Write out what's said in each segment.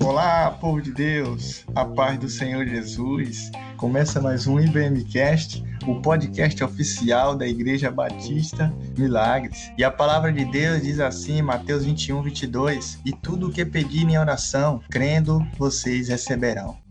Olá, povo de Deus, a paz do Senhor Jesus. Começa mais um IBMcast, o podcast oficial da Igreja Batista Milagres. E a palavra de Deus diz assim, Mateus 21, 22: E tudo o que pedirem em oração, crendo, vocês receberão.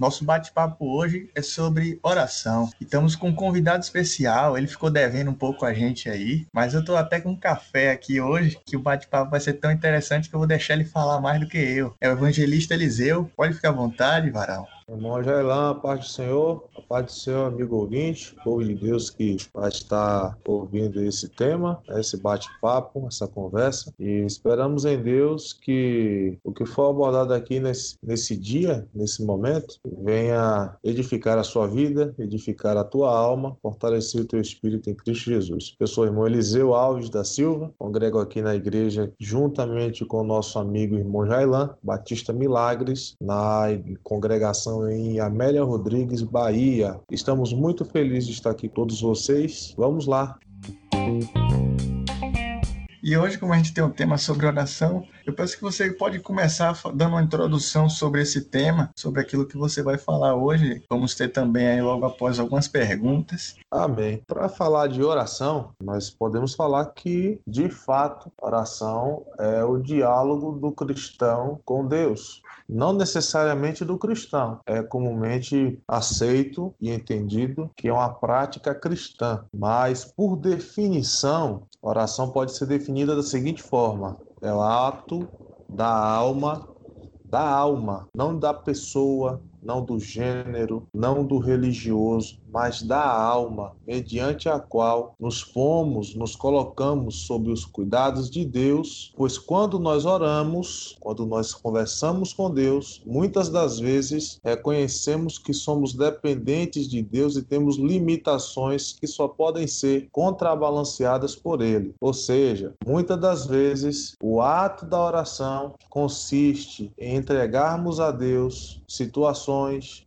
Nosso bate-papo hoje é sobre oração. E estamos com um convidado especial. Ele ficou devendo um pouco a gente aí, mas eu tô até com um café aqui hoje, que o bate-papo vai ser tão interessante que eu vou deixar ele falar mais do que eu. É o evangelista Eliseu. Pode ficar à vontade, Varão. Irmão Jailã, a paz do Senhor, a paz do Senhor, amigo ouvinte, povo de Deus que vai estar ouvindo esse tema, esse bate-papo, essa conversa. E esperamos em Deus que o que for abordado aqui nesse, nesse dia, nesse momento, venha edificar a sua vida, edificar a tua alma, fortalecer o teu espírito em Cristo Jesus. Eu sou o irmão Eliseu Alves da Silva, congrego aqui na igreja juntamente com o nosso amigo irmão Jailã, Batista Milagres, na congregação em Amélia Rodrigues, Bahia. Estamos muito felizes de estar aqui todos vocês. Vamos lá. E hoje, como a gente tem um tema sobre oração, eu penso que você pode começar dando uma introdução sobre esse tema, sobre aquilo que você vai falar hoje. Vamos ter também aí logo após algumas perguntas. Amém. Para falar de oração, nós podemos falar que, de fato, oração é o diálogo do cristão com Deus não necessariamente do cristão. É comumente aceito e entendido que é uma prática cristã, mas por definição, oração pode ser definida da seguinte forma: é o ato da alma, da alma, não da pessoa, não do gênero, não do religioso, mas da alma, mediante a qual nos pomos, nos colocamos sob os cuidados de Deus, pois quando nós oramos, quando nós conversamos com Deus, muitas das vezes reconhecemos que somos dependentes de Deus e temos limitações que só podem ser contrabalanceadas por Ele. Ou seja, muitas das vezes o ato da oração consiste em entregarmos a Deus situações,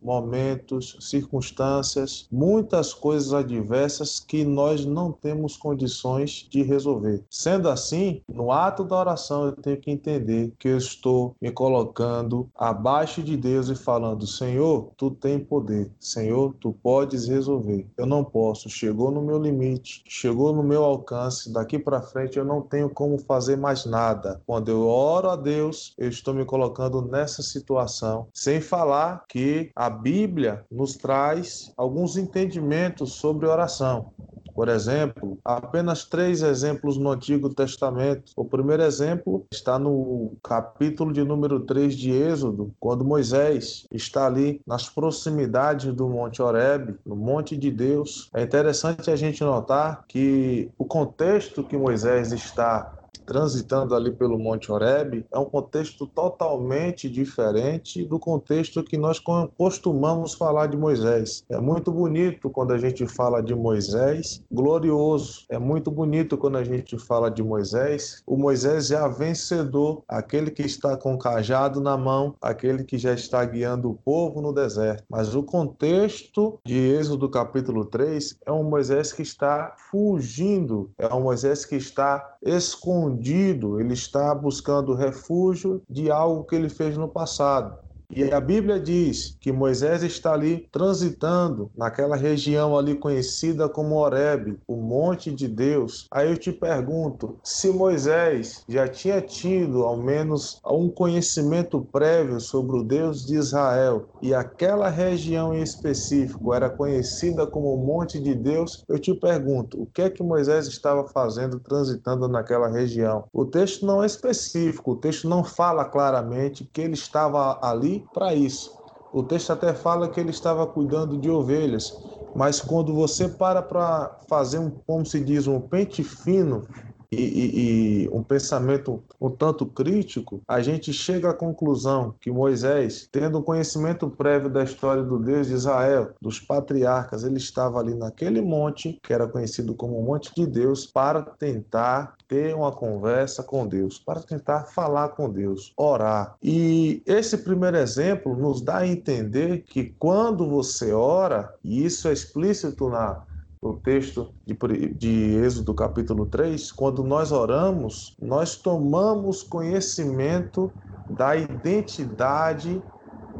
momentos, circunstâncias, muitas coisas adversas que nós não temos condições de resolver. Sendo assim, no ato da oração eu tenho que entender que eu estou me colocando abaixo de Deus e falando: Senhor, tu tem poder. Senhor, tu podes resolver. Eu não posso. Chegou no meu limite, chegou no meu alcance. Daqui para frente eu não tenho como fazer mais nada. Quando eu oro a Deus, eu estou me colocando nessa situação. Sem falar que a Bíblia nos traz alguns entendimentos sobre oração. Por exemplo, apenas três exemplos no Antigo Testamento. O primeiro exemplo está no capítulo de número 3 de Êxodo, quando Moisés está ali nas proximidades do Monte Horebe, no Monte de Deus. É interessante a gente notar que o contexto que Moisés está transitando ali pelo Monte Horeb, é um contexto totalmente diferente do contexto que nós costumamos falar de Moisés. É muito bonito quando a gente fala de Moisés, glorioso. É muito bonito quando a gente fala de Moisés, o Moisés já vencedor, aquele que está com o cajado na mão, aquele que já está guiando o povo no deserto. Mas o contexto de Êxodo capítulo 3 é um Moisés que está fugindo, é um Moisés que está escondido escondido, ele está buscando refúgio de algo que ele fez no passado. E a Bíblia diz que Moisés está ali transitando naquela região ali conhecida como Horebe, o monte de Deus. Aí eu te pergunto, se Moisés já tinha tido ao menos um conhecimento prévio sobre o Deus de Israel e aquela região em específico era conhecida como o monte de Deus, eu te pergunto, o que é que Moisés estava fazendo transitando naquela região? O texto não é específico, o texto não fala claramente que ele estava ali para isso. O texto até fala que ele estava cuidando de ovelhas, mas quando você para para fazer um, como se diz, um pente fino e, e, um pensamento um tanto crítico, a gente chega à conclusão que Moisés, tendo um conhecimento prévio da história do Deus de Israel, dos patriarcas, ele estava ali naquele monte, que era conhecido como Monte de Deus, para tentar ter uma conversa com Deus, para tentar falar com Deus, orar. E esse primeiro exemplo nos dá a entender que quando você ora, e isso é explícito na no texto de, de Êxodo capítulo 3, quando nós oramos, nós tomamos conhecimento da identidade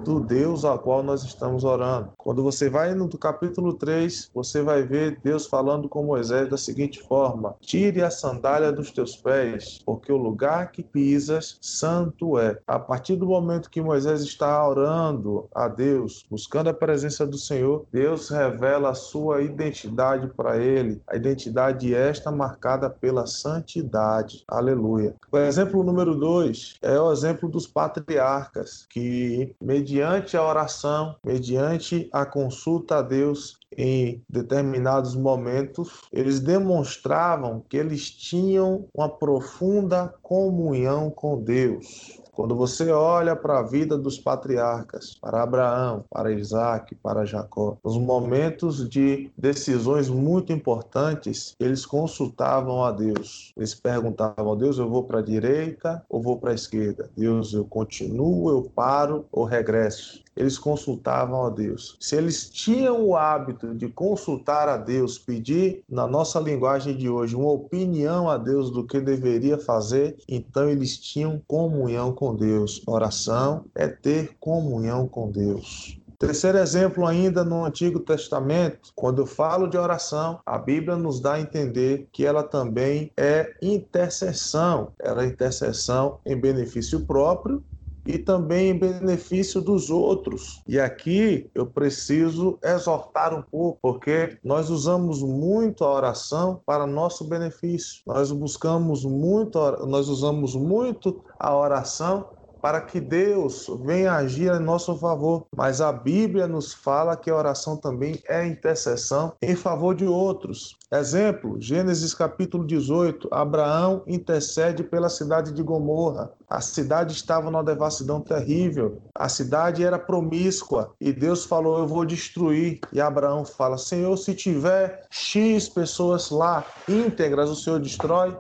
do Deus ao qual nós estamos orando. Quando você vai no capítulo 3, você vai ver Deus falando com Moisés da seguinte forma: Tire a sandália dos teus pés, porque o lugar que pisas santo é. A partir do momento que Moisés está orando a Deus, buscando a presença do Senhor, Deus revela a sua identidade para ele. A identidade esta marcada pela santidade. Aleluia. O exemplo número 2 é o exemplo dos patriarcas que mediante a oração, mediante a consulta a Deus em determinados momentos, eles demonstravam que eles tinham uma profunda comunhão com Deus. Quando você olha para a vida dos patriarcas, para Abraão, para Isaac, para Jacó, nos momentos de decisões muito importantes, eles consultavam a Deus. Eles perguntavam a Deus: eu vou para a direita ou vou para a esquerda? Deus, eu continuo, eu paro ou regresso? Eles consultavam a Deus. Se eles tinham o hábito de consultar a Deus, pedir, na nossa linguagem de hoje, uma opinião a Deus do que deveria fazer, então eles tinham comunhão com Deus. Oração é ter comunhão com Deus. Terceiro exemplo, ainda no Antigo Testamento, quando eu falo de oração, a Bíblia nos dá a entender que ela também é intercessão. Ela é intercessão em benefício próprio e também em benefício dos outros. E aqui eu preciso exortar um pouco, porque nós usamos muito a oração para nosso benefício. Nós buscamos muito, nós usamos muito a oração para que Deus venha agir em nosso favor. Mas a Bíblia nos fala que a oração também é intercessão em favor de outros. Exemplo, Gênesis capítulo 18, Abraão intercede pela cidade de Gomorra. A cidade estava numa devassidão terrível. A cidade era promíscua e Deus falou: "Eu vou destruir". E Abraão fala: "Senhor, se tiver X pessoas lá íntegras, o Senhor destrói".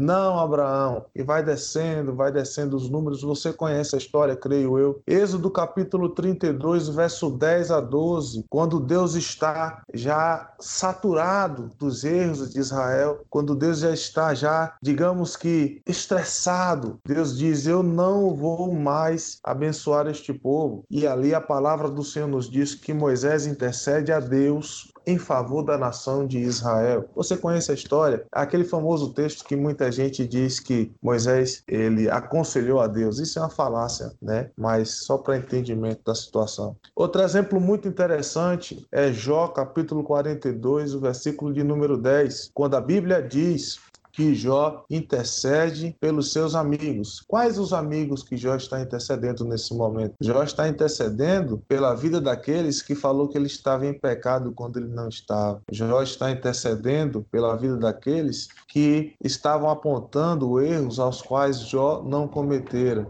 Não, Abraão. E vai descendo, vai descendo os números. Você conhece a história, creio eu. Êxodo capítulo 32, verso 10 a 12. Quando Deus está já saturado dos erros de Israel, quando Deus já está já, digamos que estressado, Deus diz: "Eu não vou mais abençoar este povo". E ali a palavra do Senhor nos diz que Moisés intercede a Deus em favor da nação de Israel. Você conhece a história? Aquele famoso texto que muita gente diz que Moisés ele aconselhou a Deus. Isso é uma falácia, né? Mas só para entendimento da situação. Outro exemplo muito interessante é Jó, capítulo 42, o versículo de número 10, quando a Bíblia diz que Jó intercede pelos seus amigos. Quais os amigos que Jó está intercedendo nesse momento? Jó está intercedendo pela vida daqueles que falou que ele estava em pecado quando ele não estava. Jó está intercedendo pela vida daqueles que estavam apontando erros aos quais Jó não cometera.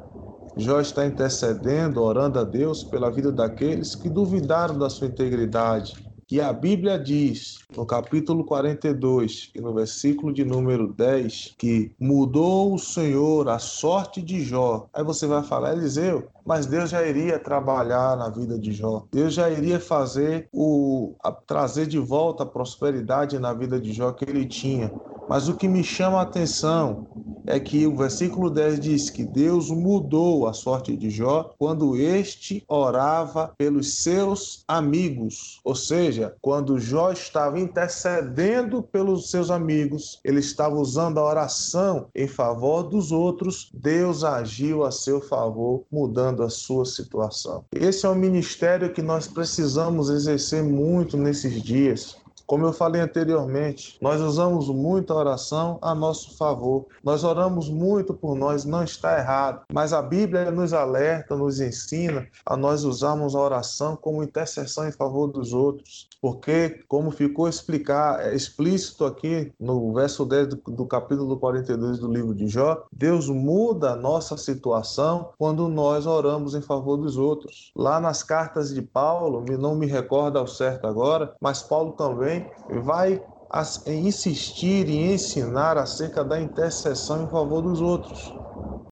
Jó está intercedendo, orando a Deus pela vida daqueles que duvidaram da sua integridade que a Bíblia diz, no capítulo 42 e no versículo de número 10, que mudou o Senhor a sorte de Jó. Aí você vai falar, Eliseu, mas Deus já iria trabalhar na vida de Jó. Deus já iria fazer o trazer de volta a prosperidade na vida de Jó que ele tinha. Mas o que me chama a atenção é que o versículo 10 diz que Deus mudou a sorte de Jó quando este orava pelos seus amigos. Ou seja, quando Jó estava intercedendo pelos seus amigos, ele estava usando a oração em favor dos outros, Deus agiu a seu favor, mudando a sua situação. Esse é um ministério que nós precisamos exercer muito nesses dias Como eu falei anteriormente, nós usamos muito a oração a nosso favor. Nós oramos muito por nós, não está errado. Mas a Bíblia nos alerta, nos ensina a nós usarmos a oração como intercessão em favor dos outros. Porque, como ficou explicar, é explícito aqui no verso 10 do, do capítulo 42 do livro de Jó, Deus muda a nossa situação quando nós oramos em favor dos outros. Lá nas cartas de Paulo, não me recordo ao certo agora, mas Paulo também vai insistir e ensinar acerca da intercessão em favor dos outros.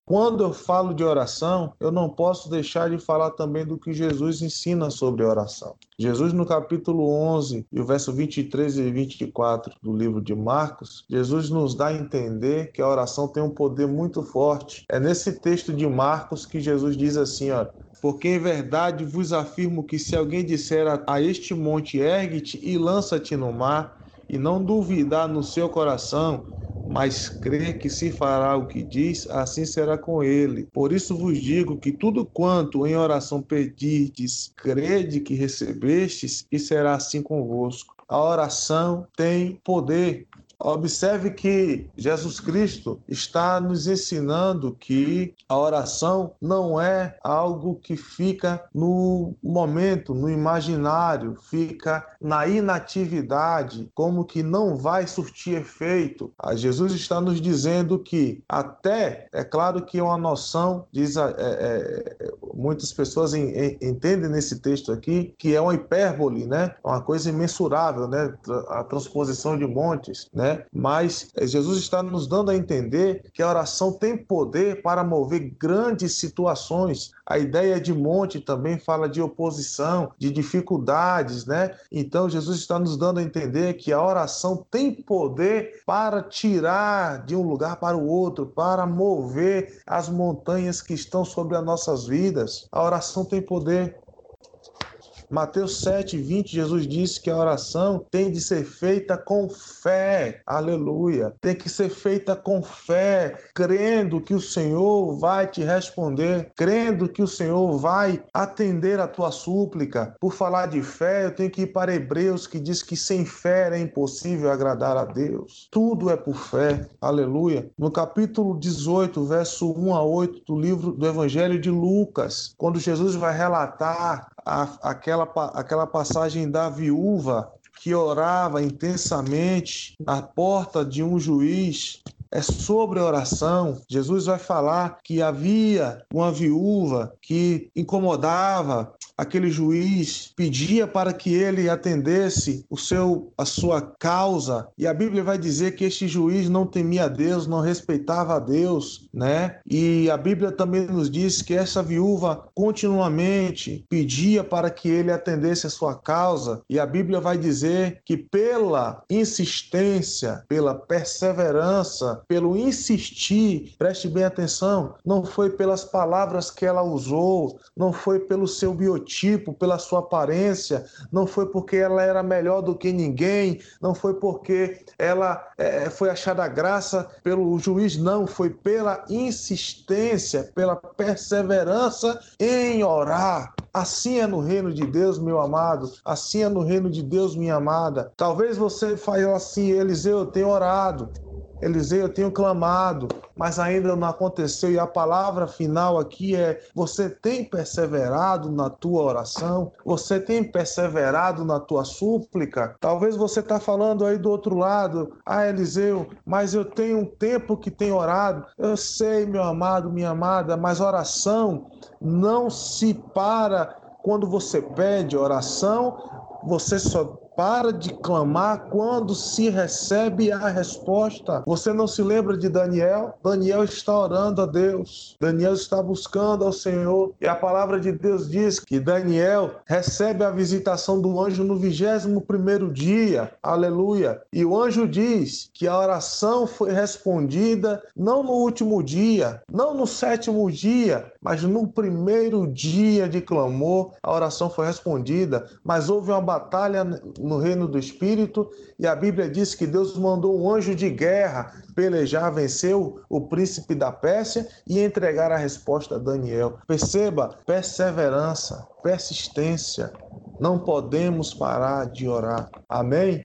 Quando eu falo de oração, eu não posso deixar de falar também do que Jesus ensina sobre oração. Jesus, no capítulo 11, e o verso 23 e 24 do livro de Marcos, Jesus nos dá a entender que a oração tem um poder muito forte. É nesse texto de Marcos que Jesus diz assim: ó, porque em verdade vos afirmo que se alguém disser a este monte, ergue-te e lança-te no mar, e não duvidar no seu coração, mas crê que se fará o que diz, assim será com ele. Por isso vos digo que tudo quanto em oração pedirdes, crede que recebestes, e será assim convosco. A oração tem poder. Observe que Jesus Cristo está nos ensinando que a oração não é algo que fica no momento, no imaginário, fica na inatividade, como que não vai surtir efeito. Jesus está nos dizendo que até, é claro que é uma noção, diz é, é, muitas pessoas em, em, entendem nesse texto aqui, que é uma hipérbole, né? Uma coisa imensurável, né? A transposição de montes, né? Mas Jesus está nos dando a entender que a oração tem poder para mover grandes situações. A ideia de monte também fala de oposição, de dificuldades, né? Então Jesus está nos dando a entender que a oração tem poder para tirar de um lugar para o outro, para mover as montanhas que estão sobre as nossas vidas. A oração tem poder. Mateus 7, 20, Jesus disse que a oração tem de ser feita com fé. Aleluia. Tem que ser feita com fé, crendo que o Senhor vai te responder, crendo que o Senhor vai atender a tua súplica. Por falar de fé, eu tenho que ir para Hebreus, que diz que sem fé é impossível agradar a Deus. Tudo é por fé. Aleluia. No capítulo 18, verso 1 a 8 do livro do Evangelho de Lucas, quando Jesus vai relatar aquela, aquela passagem da viúva que orava intensamente na porta de um juiz é sobre oração. Jesus vai falar que havia uma viúva que incomodava aquele juiz, pedia para que ele atendesse o seu a sua causa, e a Bíblia vai dizer que este juiz não temia a Deus, não respeitava a Deus, né? E a Bíblia também nos diz que essa viúva continuamente pedia para que ele atendesse a sua causa, e a Bíblia vai dizer que pela insistência, pela perseverança, pelo insistir, preste bem atenção, não foi pelas palavras que ela usou, não foi pelo seu biotipo, pela sua aparência, não foi porque ela era melhor do que ninguém, não foi porque ela é, foi achada graça pelo juiz, não, foi pela insistência, pela perseverança em orar. Assim é no reino de Deus, meu amado. Assim é no reino de Deus, minha amada. Talvez você fale assim, Eliseu, eu tenho orado. Eliseu, eu tenho clamado, mas ainda não aconteceu. E a palavra final aqui é: você tem perseverado na tua oração? Você tem perseverado na tua súplica? Talvez você está falando aí do outro lado: ah, Eliseu, mas eu tenho um tempo que tenho orado. Eu sei, meu amado, minha amada, mas oração não se para quando você pede oração, você só para de clamar quando se recebe a resposta. Você não se lembra de Daniel? Daniel está orando a Deus. Daniel está buscando ao Senhor. E a palavra de Deus diz que Daniel recebe a visitação do anjo no vigésimo primeiro dia. Aleluia. E o anjo diz que a oração foi respondida não no último dia, não no sétimo dia, mas no primeiro dia de clamor, a oração foi respondida. Mas houve uma batalha no reino do Espírito, e a Bíblia diz que Deus mandou um anjo de guerra pelejar, vencer o príncipe da Pérsia e entregar a resposta a Daniel. Perceba, perseverança, persistência. Não podemos parar de orar. Amém?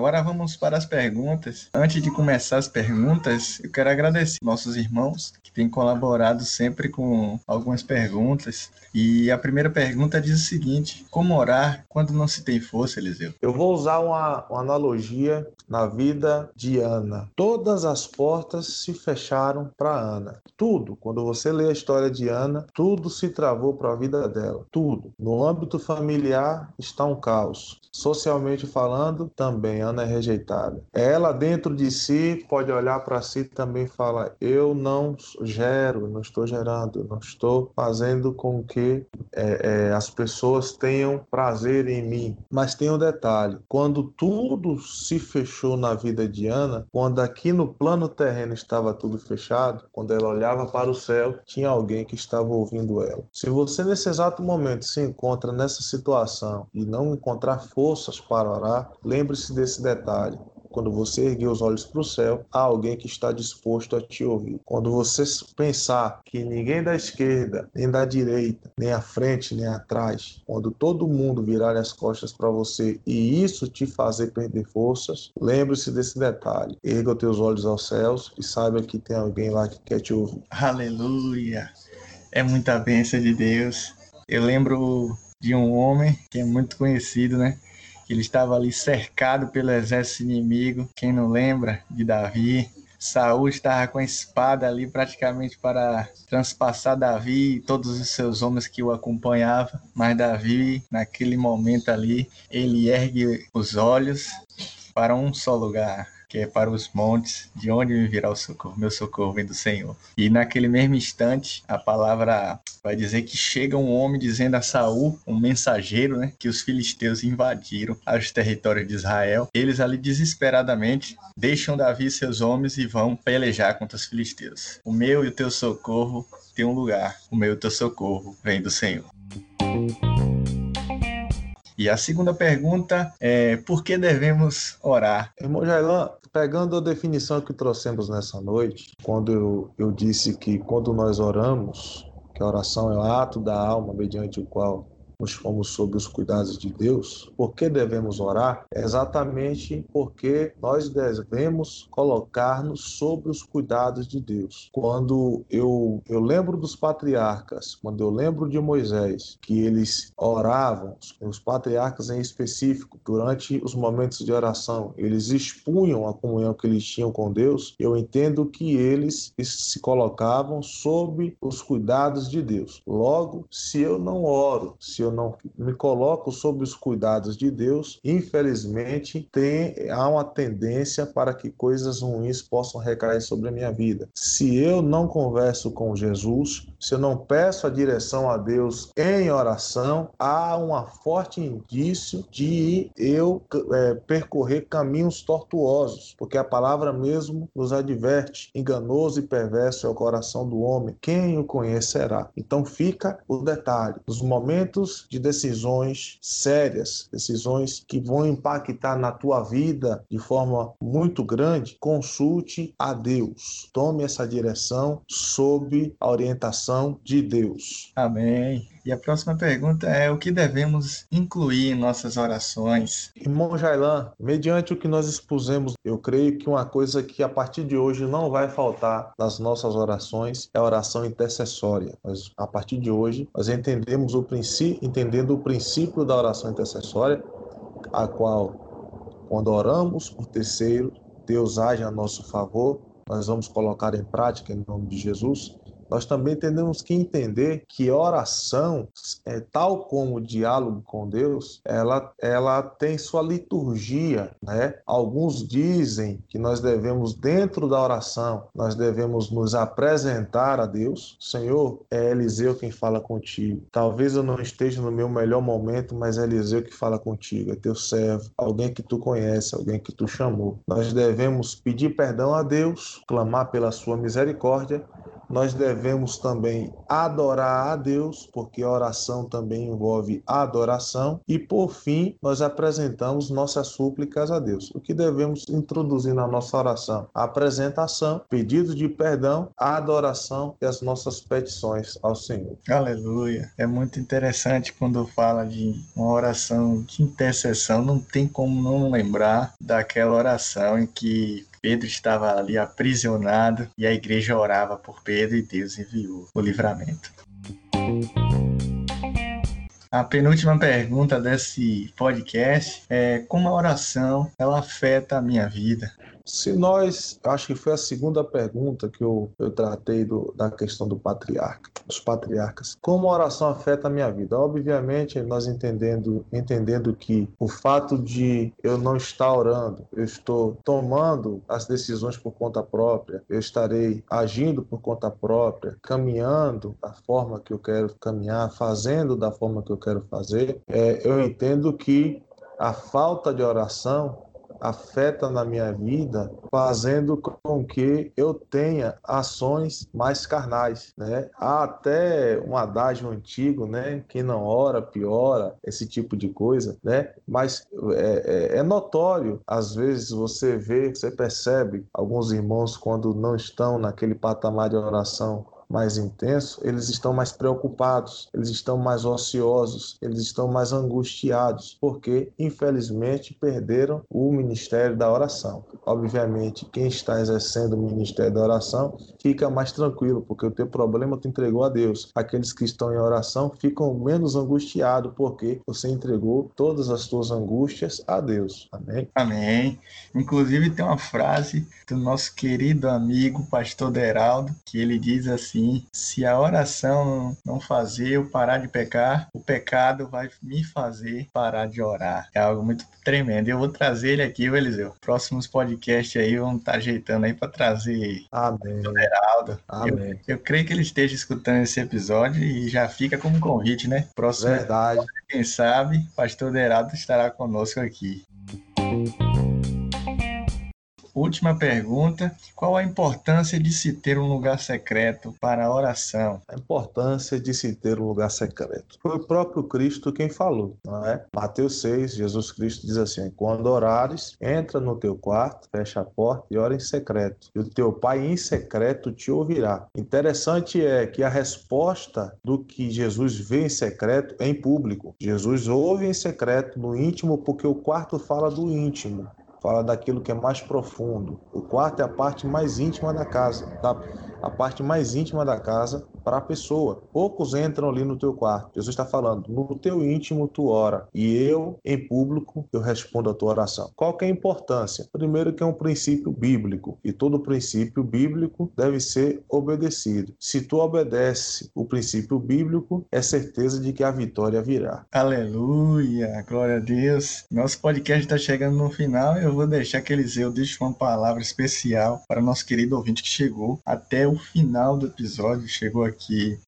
Agora vamos para as perguntas. Antes de começar as perguntas, eu quero agradecer nossos irmãos que têm colaborado sempre com algumas perguntas. E a primeira pergunta diz o seguinte: Como orar quando não se tem força, Eliseu? Eu vou usar uma, uma analogia na vida de Ana. Todas as portas se fecharam para Ana. Tudo, quando você lê a história de Ana, tudo se travou para a vida dela. Tudo. No âmbito familiar está um caos. Socialmente falando, também Ana é rejeitada. Ela dentro de si pode olhar para si também e falar: eu não gero, não estou gerando, não estou fazendo com que é, é, as pessoas tenham prazer em mim. Mas tem um detalhe: quando tudo se fechou na vida de Ana, quando aqui no plano terreno estava tudo fechado, quando ela olhava para o céu, tinha alguém que estava ouvindo ela. Se você nesse exato momento se encontra nessa situação e não encontrar forças para orar, lembre-se desse detalhe. Quando você erguer os olhos para o céu, há alguém que está disposto a te ouvir. Quando você pensar que ninguém da esquerda, nem da direita, nem à frente, nem atrás, quando todo mundo virar as costas para você e isso te fazer perder forças, lembre-se desse detalhe. Erga os teus olhos aos céus e saiba que tem alguém lá que quer te ouvir. Aleluia! É muita bênção de Deus. Eu lembro de um homem que é muito conhecido, né? Ele estava ali cercado pelo exército inimigo. Quem não lembra de Davi? Saul estava com a espada ali praticamente para transpassar Davi e todos os seus homens que o acompanhavam. Mas Davi, naquele momento ali, ele ergue os olhos para um só lugar, que é para os montes, de onde me virá o socorro. Meu socorro vem do Senhor. E naquele mesmo instante, a palavra vai dizer que chega um homem dizendo a Saul, um mensageiro, né, que os filisteus invadiram os territórios de Israel. Eles ali desesperadamente deixam Davi e seus homens e vão pelejar contra os filisteus. O meu e o teu socorro tem um lugar. O meu e o teu socorro vem do Senhor. E a segunda pergunta é: por que devemos orar? Irmão Jailan, pegando a definição que trouxemos nessa noite, quando eu, eu disse que quando nós oramos, que a oração é o ato da alma mediante o qual nós fomos sob os cuidados de Deus, por que devemos orar? Exatamente porque nós devemos colocar-nos sob os cuidados de Deus. Quando eu, eu lembro dos patriarcas, quando eu lembro de Moisés, que eles oravam, os patriarcas em específico, durante os momentos de oração, eles expunham a comunhão que eles tinham com Deus, eu entendo que eles se colocavam sob os cuidados de Deus. Logo, se eu não oro, se eu eu não me coloco sob os cuidados de Deus, infelizmente tem, há uma tendência para que coisas ruins possam recair sobre a minha vida. Se eu não converso com Jesus, se eu não peço a direção a Deus em oração, há um forte indício de eu é, percorrer caminhos tortuosos, porque a palavra mesmo nos adverte: enganoso e perverso é o coração do homem, quem o conhecerá? Então fica o detalhe: nos momentos de decisões sérias, decisões que vão impactar na tua vida de forma muito grande, consulte a Deus. Tome essa direção sob a orientação de Deus. Amém. E a próxima pergunta é: o que devemos incluir em nossas orações? Irmão Jailan, mediante o que nós expusemos, eu creio que uma coisa que a partir de hoje não vai faltar nas nossas orações é a oração intercessória. A partir de hoje, nós entendemos o princípio, entendendo o princípio da oração intercessória, a qual, quando oramos por terceiro, Deus age a nosso favor, nós vamos colocar em prática em nome de Jesus nós também temos que entender que oração, é, tal como o diálogo com Deus, ela, ela tem sua liturgia. Né? Alguns dizem que nós devemos, dentro da oração, nós devemos nos apresentar a Deus. Senhor, é Eliseu quem fala contigo. Talvez eu não esteja no meu melhor momento, mas é Eliseu que fala contigo, é teu servo, alguém que tu conhece, alguém que tu chamou. Nós devemos pedir perdão a Deus, clamar pela sua misericórdia nós devemos também adorar a Deus, porque oração também envolve adoração. E por fim, nós apresentamos nossas súplicas a Deus. O que devemos introduzir na nossa oração? A apresentação, pedido de perdão, a adoração e as nossas petições ao Senhor. Aleluia. É muito interessante quando fala de uma oração de intercessão, não tem como não lembrar daquela oração em que Pedro estava ali aprisionado e a igreja orava por Pedro e Deus enviou o livramento. A penúltima pergunta desse podcast é como a oração ela afeta a minha vida? Se nós, acho que foi a segunda pergunta que eu, eu tratei do, da questão do patriarca, dos patriarcas. Como a oração afeta a minha vida? Obviamente, nós entendendo, entendendo que o fato de eu não estar orando, eu estou tomando as decisões por conta própria, eu estarei agindo por conta própria, caminhando da forma que eu quero caminhar, fazendo da forma que eu quero fazer, é, eu entendo que a falta de oração afeta na minha vida, fazendo com que eu tenha ações mais carnais, né? Há até um adágio antigo, né? Quem não ora, piora, esse tipo de coisa, né? Mas é, é, é notório, às vezes você vê, você percebe alguns irmãos quando não estão naquele patamar de oração mais intenso, eles estão mais preocupados, eles estão mais ociosos, eles estão mais angustiados, porque infelizmente perderam o ministério da oração. Obviamente, quem está exercendo o ministério da oração fica mais tranquilo, porque o teu problema tu entregou a Deus. Aqueles que estão em oração ficam menos angustiados, porque você entregou todas as tuas angústias a Deus. Amém? Amém. Inclusive tem uma frase do nosso querido amigo pastor Deraldo, que ele diz assim assim: se a oração não fazer eu parar de pecar, o pecado vai me fazer parar de orar. É algo muito tremendo. Eu vou trazer ele aqui, Eliseu. Próximos podcasts aí vão estar tá ajeitando aí para trazer Amém. o Geraldo. Amém. Eu, eu, creio que ele esteja escutando esse episódio e já fica como convite, né? Próximo Verdade. quem sabe, pastor Deraldo estará conosco aqui. Última pergunta: qual a importância de se ter um lugar secreto para a oração? A importância de se ter um lugar secreto. Foi o próprio Cristo quem falou, não é? Mateus 6, Jesus Cristo diz assim: Quando orares, entra no teu quarto, fecha a porta e ora em secreto. E o teu pai em secreto te ouvirá. Interessante é que a resposta do que Jesus vê em secreto é em público. Jesus ouve em secreto, no íntimo, porque o quarto fala do íntimo fala daquilo que é mais profundo. O quarto é a parte mais íntima da casa, da, a parte mais íntima da casa para a pessoa. Poucos entram ali no teu quarto. Jesus está falando, no teu íntimo tu ora e eu, em público, eu respondo a tua oração. Qual que é a importância? Primeiro que é um princípio bíblico e todo princípio bíblico deve ser obedecido. Se tu obedece o princípio bíblico, é certeza de que a vitória virá. Aleluia, glória a Deus. Nosso podcast está chegando no final eu vou deixar que Eliseu deixe uma palavra especial para nosso querido ouvinte que chegou até o final do episódio, chegou aqui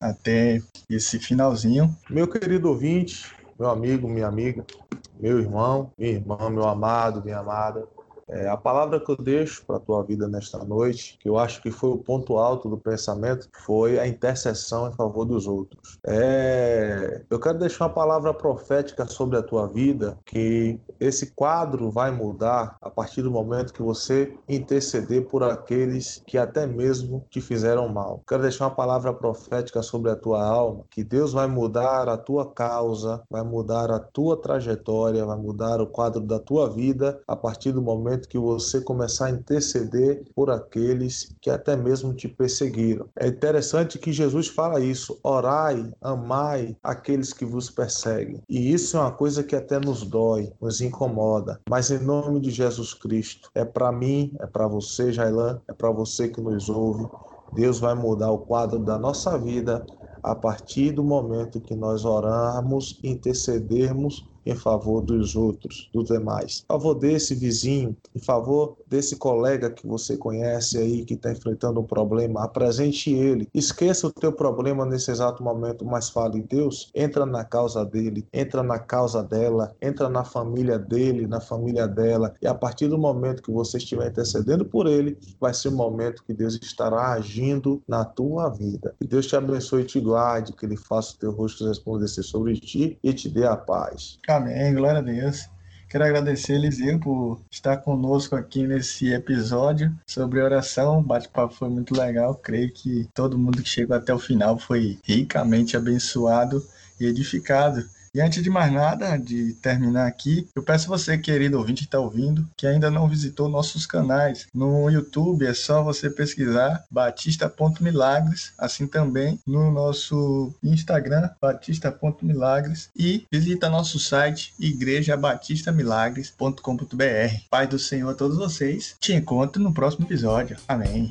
até esse finalzinho. Meu querido ouvinte, meu amigo, minha amiga, meu irmão, minha irmã, meu amado, minha amada, é, a palavra que eu deixo para a tua vida nesta noite, que eu acho que foi o ponto alto do pensamento, foi a intercessão em favor dos outros. É, eu quero deixar uma palavra profética sobre a tua vida, que esse quadro vai mudar a partir do momento que você interceder por aqueles que até mesmo te fizeram mal. Quero deixar uma palavra profética sobre a tua alma, que Deus vai mudar a tua causa, vai mudar a tua trajetória, vai mudar o quadro da tua vida a partir do momento momento que você começar a interceder por aqueles que até mesmo te perseguiram. É interessante que Jesus fala isso: orai, amai aqueles que vos perseguem. E isso é uma coisa que até nos dói, nos incomoda. Mas em nome de Jesus Cristo, é para mim, é para você, Jailan, é para você que nos ouve. Deus vai mudar o quadro da nossa vida a partir do momento que nós orarmos, intercedermos em favor dos outros, dos demais. Em favor desse vizinho, em favor desse colega que você conhece aí que está enfrentando um problema, apresente ele. Esqueça o teu problema nesse exato momento, mas fale, Deus, entra na causa dele, entra na causa dela, entra na família dele, na família dela. E a partir do momento que você estiver intercedendo por ele, vai ser o momento que Deus estará agindo na tua vida. Que Deus te abençoe e te guarde, que ele faça o teu rosto resplandecer sobre ti e te dê a paz. Amém, glória a Deus. Quero agradecer, Eliseu, por estar conosco aqui nesse episódio sobre oração. O bate-papo foi muito legal. Creio que todo mundo que chegou até o final foi ricamente abençoado e edificado. E antes de mais nada, de terminar aqui, eu peço você, querido ouvinte que está ouvindo, que ainda não visitou nossos canais. No YouTube é só você pesquisar batista.milagres, assim também no nosso Instagram, batista.milagres, e visita nosso site igrejabatistamilagres.com.br. Pai do Senhor a todos vocês, te encontro no próximo episódio. Amém.